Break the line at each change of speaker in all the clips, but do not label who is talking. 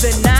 the night.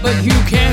but you
can't.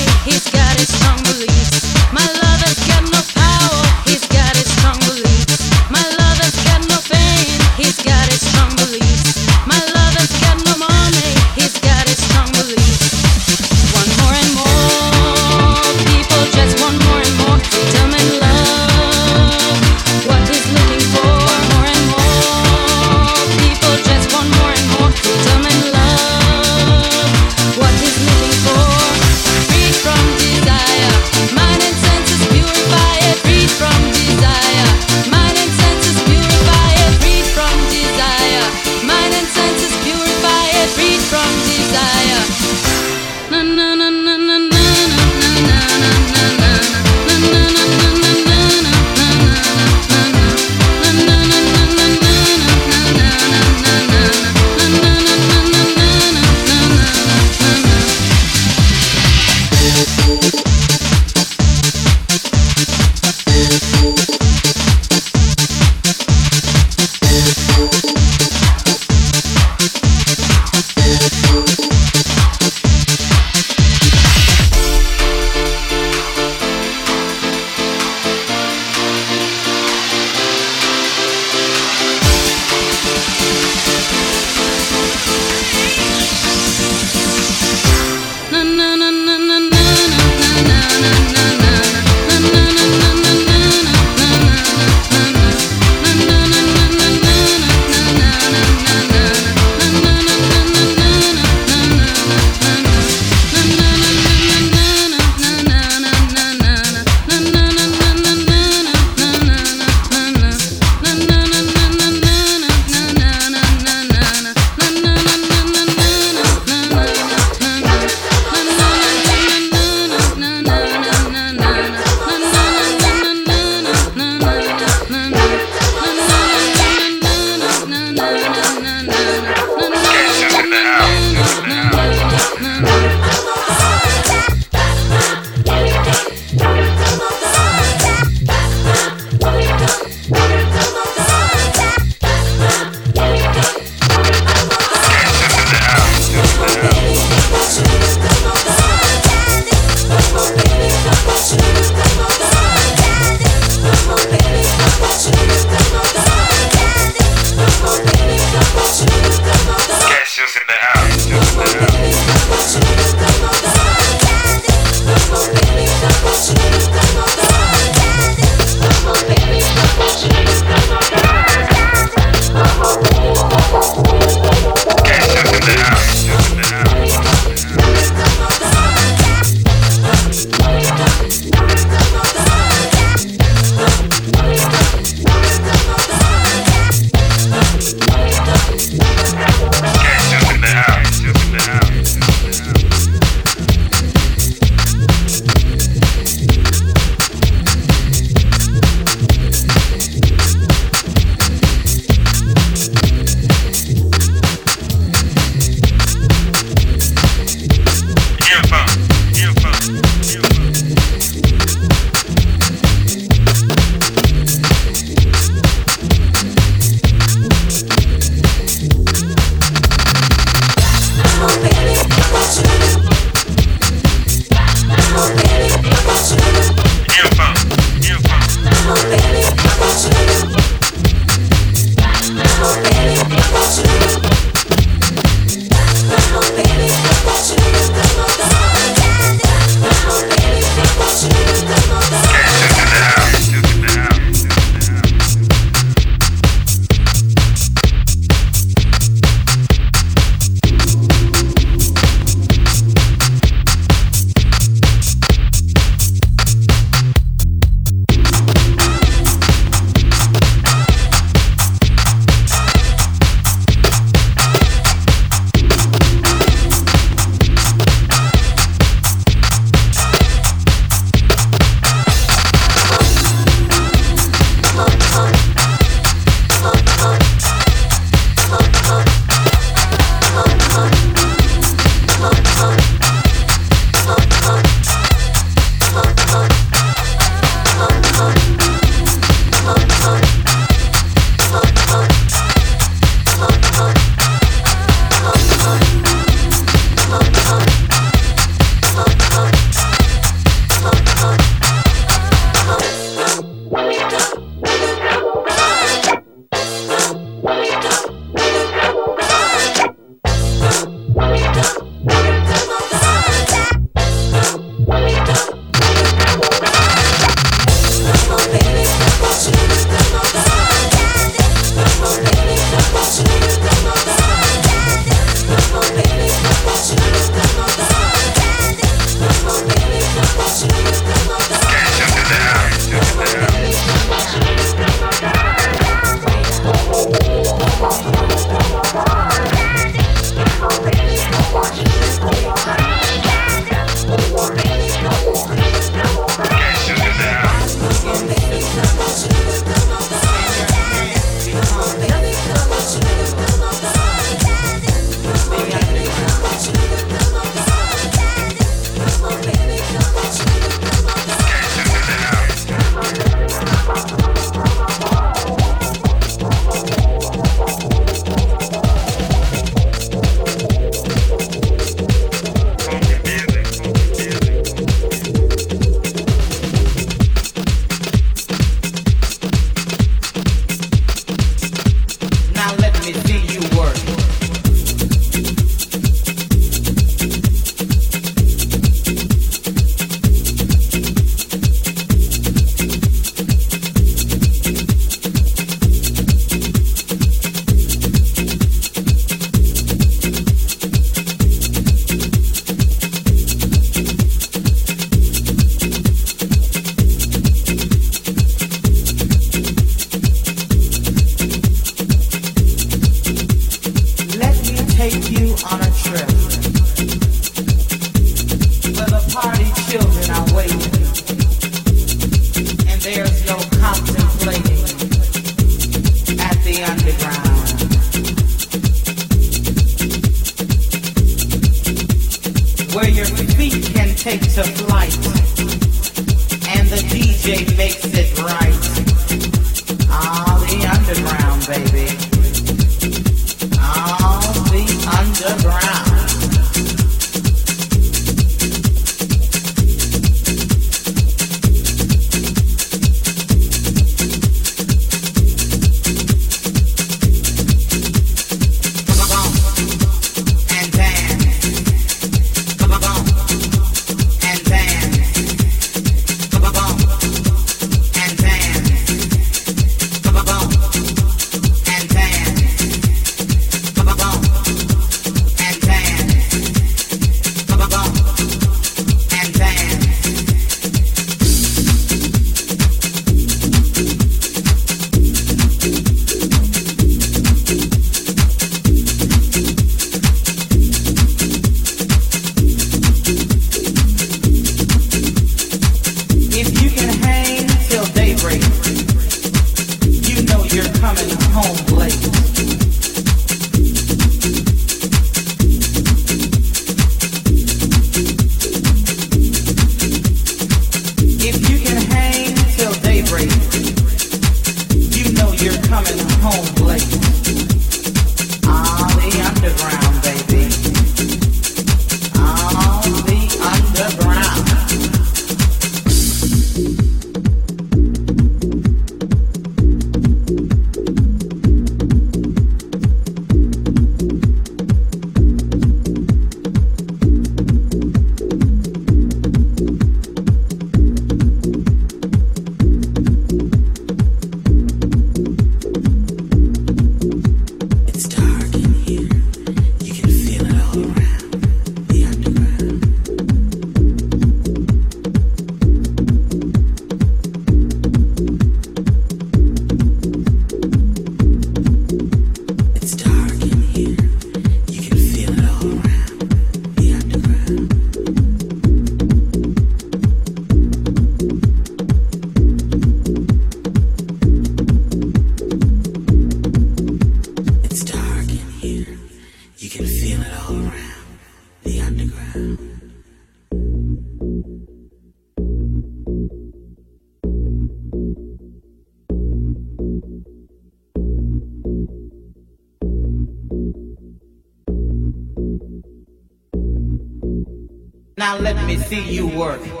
see you
work.